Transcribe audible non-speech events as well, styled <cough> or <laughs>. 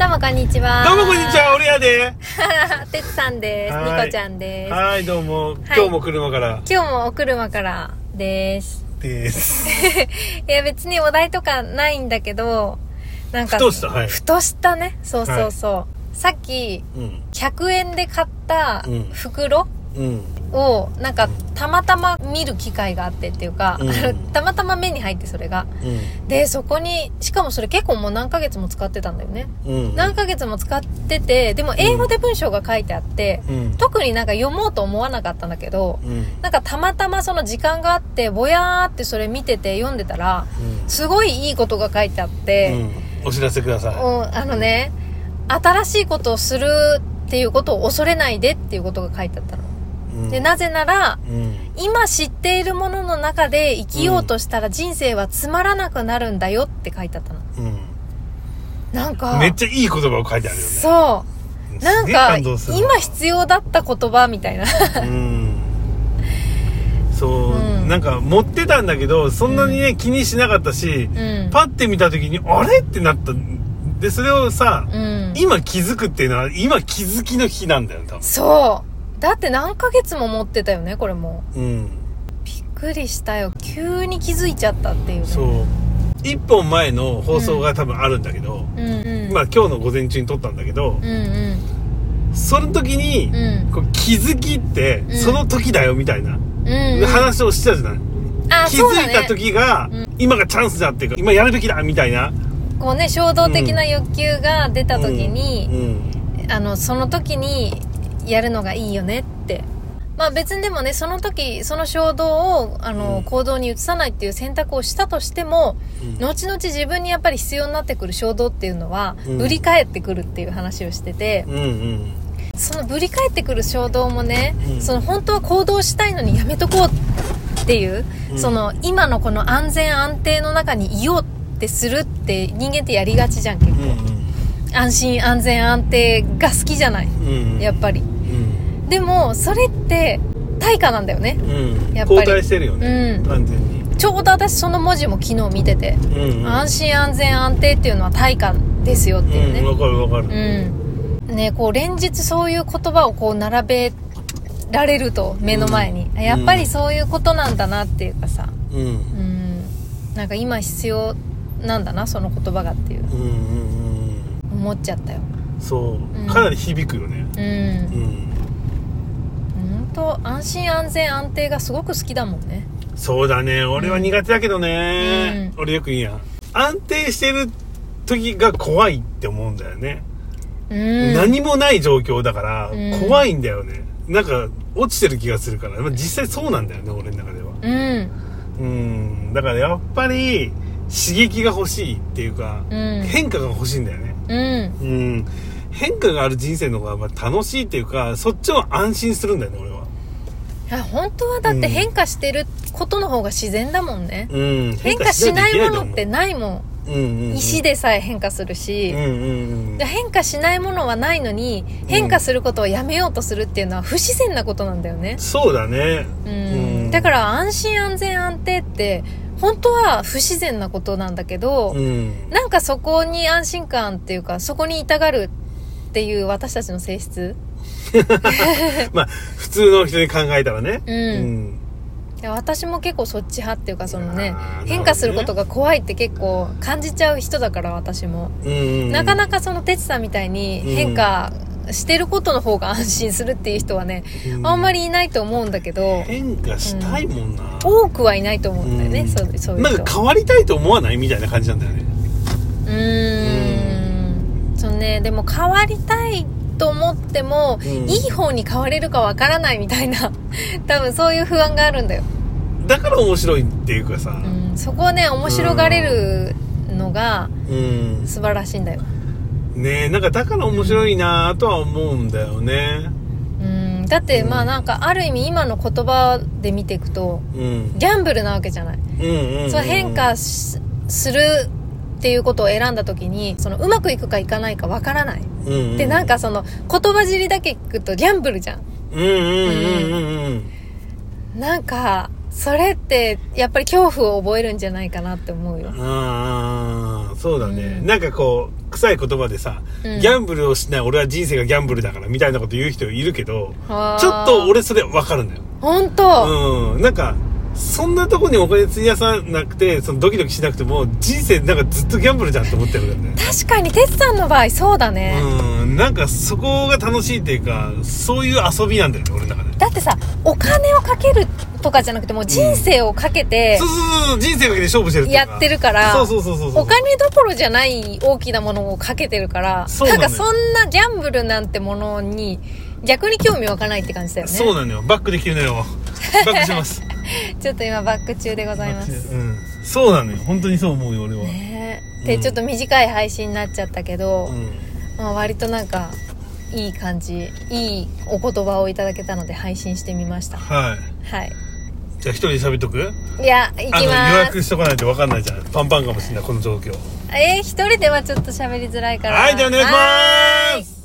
こんにちは。どうもこんにちは、俺やで。<laughs> てつさんです。はいニコちゃんです。はい、どうも。今日も車から今日もお車からです。です。<laughs> いや別にお題とかないんだけど、なんか、ふとしたはいふとしたね。そうそうそう。さっき、うん。100円で買ったうん袋うん。を、なんか、たまたま見る機会があってっていうか、うんたまたま目に入ってそれが。うん。で、そこに、しかもそれ結構もう何ヶ月も使ってたんだよね。うん。何ヶ月も使ってて、でも英語で文章が書いてあって、うん。特になんか読もうと思わなかったんだけど、うん。なんかたまたまその時間があって、ぼやーってそれ見てて読んでたら、すごいいいことが書いてあっうて、ん。お知らせくださうんあのね、新しいことをするっていうことを恐れないでっていうことが書いてあったの。で、なぜなら、うん。今知っているものの中で生きようとしたら人生はつまらなくなるんだよって書いてあったの。なんうか、ん。めっちゃいい言葉を書いてあるよね。そう。なんか、今必要だった言葉みたいな。うん。そう、うんなんか持ってたんだけど、そんなにね、気にしなかったし、うん。パッて見た時に、あれ？ってなった。で、それをさ、うん。今気づくっていうのは、今気づきの日なんだよ、多分。そう。だって何ヶ月も持ってたよね、これも。うん。びっくりしたよ。急に気づいちゃったっていうね。そう。一本前の放送が多分あるんだけど、うんうん。まあ今日の午前中に撮ったんだけどう、んその時にうん。う、ん。こう気づきってうんその時だよみたいなうん、うん。話をしてたじゃない、あ、気そうだねづいた時がうん今がチャンスだっていうか今やるべきだみたいなこうね、衝動的な欲求が出た時うに、んあの、その時にやるのがいいよねって。まあ別にでもね、その時、その衝動を、あの、うん。行動に移さないっていう選択をしたとしても、うん。後々自分にやっぱり必要になってくる衝動っていうのは、うん。ぶり返ってくるっていう話をしてて、うんうん。そのぶり返ってくる衝動もね、うん。その本当は行動したいのにやめとこうっていう、うん。その今のこの安全安定の中にいようってするって人間ってやりがちじゃん結う構、ん。安心安全安定が好きじゃないうんうん。やっぱり。うんでもそれって対価なんだよね。うん。やっぱり。交代してるよね、うん。完全に。ちょうど私その文字も昨日見てて、うんうん。安心安全安定っていうのは対価ですよっていうね。うんわかるわかる。うん。ねこう連日そういう言葉をこう並べられると目の前に、うん。やっぱりそういうことなんだなっていうかさ、うん。うん、なんか今必要なんだなその言葉がっていう。うんうんうん。思っちゃったよ。そう、うん。かなり響くよね。うん。うん。本当安心安全安定がすごく好きだもんね。そうだね。俺は苦手だけどね、う俺よく言うやん。安定してる時が怖いって思うんだよね、うん。何もない状況だからうん。怖いんだよね、なんか落ちてる気がするから、まあ、実際そうなんだよね俺の中では。うん。うん。だからやっぱり刺激が欲しいっていうか、うん。変化が欲しいんだよね。うん。うん。変化がある人生の方がまあ楽しいっていうかそっちを安心するんだよね俺は。あ本当はだって変化してることの方が自然だもんね、うん。変化しないものって変ないもん、ううんうんうん。石でさえ変化するし、うんうんうんで変化しないものはないのに変化することをやめようとするっていうのは不自然なことなんだよね、そうだね。うん。うん。だから安心安全安定って本当は不自然なことなんだけど、うん。なんかそこに安心感っていうかそこにいたがるっていう私たちの性質 <laughs> まあ普通の人に考えたらね。うん。いや私も結構そっち派っていうかそのねあー変化することが怖いって結構感じちゃう人だから私も、うんうんなかなかその哲さんみたいに変化してることの方が安心するっていう人はね、うん。あんまりいないと思うんだけど変化したいもんな、多くはいないと思うんだよね、うん。そうそういう人なんか変わりたいと思わないみたいな感じなんだよね。うーん。そうねでも変わりたいと思っても、うん。いい方に変われるかわからないみたいな。<laughs> 多分そういう不安があるんだよ、だから面白いっていうかさ。うん、そこをね面白がれるのがうん、素晴らしいんだよ。ねえなんかだから面白いなとは思うんだよね。うん。だってまあなんかある意味今の言葉で見ていくとうん。ギャンブルなわけじゃない、うんうん、うん、そう変化しするっていうことを選んだ時にそのうまくいくかいかないかわからない、うんうん、でなんかその言葉尻だけ聞くとギャンブルじゃん。うんうんうんうんうんなんかそれって、やっぱり恐怖を覚えるんじゃないかなって思うよ。ああ、そうだね。うん。なんかこう、臭い言葉でさ、うん。ギャンブルをしない俺は人生がギャンブルだからみたいなこと言う人いるけど、ちょっと、俺それわかるんだよ。ほんと、うん。なんか、そんなとこにお金費やさなくて、そのドキドキしなくても、人生なんかずっとギャンブルじゃんって思ってるんだよね。確かに、てつさんの場合そうだね。うん。なんかそこが楽しいっていうか、そういう遊びなんだよね、俺の中で。だってさ、お金をかけるとかじゃなくてもう人生をかけてそうそうそう、人生かけて勝負してるやってるから、そうそうそうそうそう。お金どころじゃない大きなものをかけてるから、そうなんかそんなギャンブルなんてものに逆に興味湧かないって感じだよね。そうなのよ。バックできるのよ。バックします。<laughs> ちょっと今バック中でございます。うん。そうなのよ。本当にそう思うよ、俺は。ねうんで、ちょっと短い配信になっちゃったけど、うん。まあ、割となんかいい感じいいお言葉をいただけたので配信してみましたはい。はいじゃあ一人で喋っとく？いや行きあの、予ます約しとかないと分かんないじゃん。パンパンかもしれない、この状況。えー、一人ではちょっと喋りづらいからはい、じゃあお願いします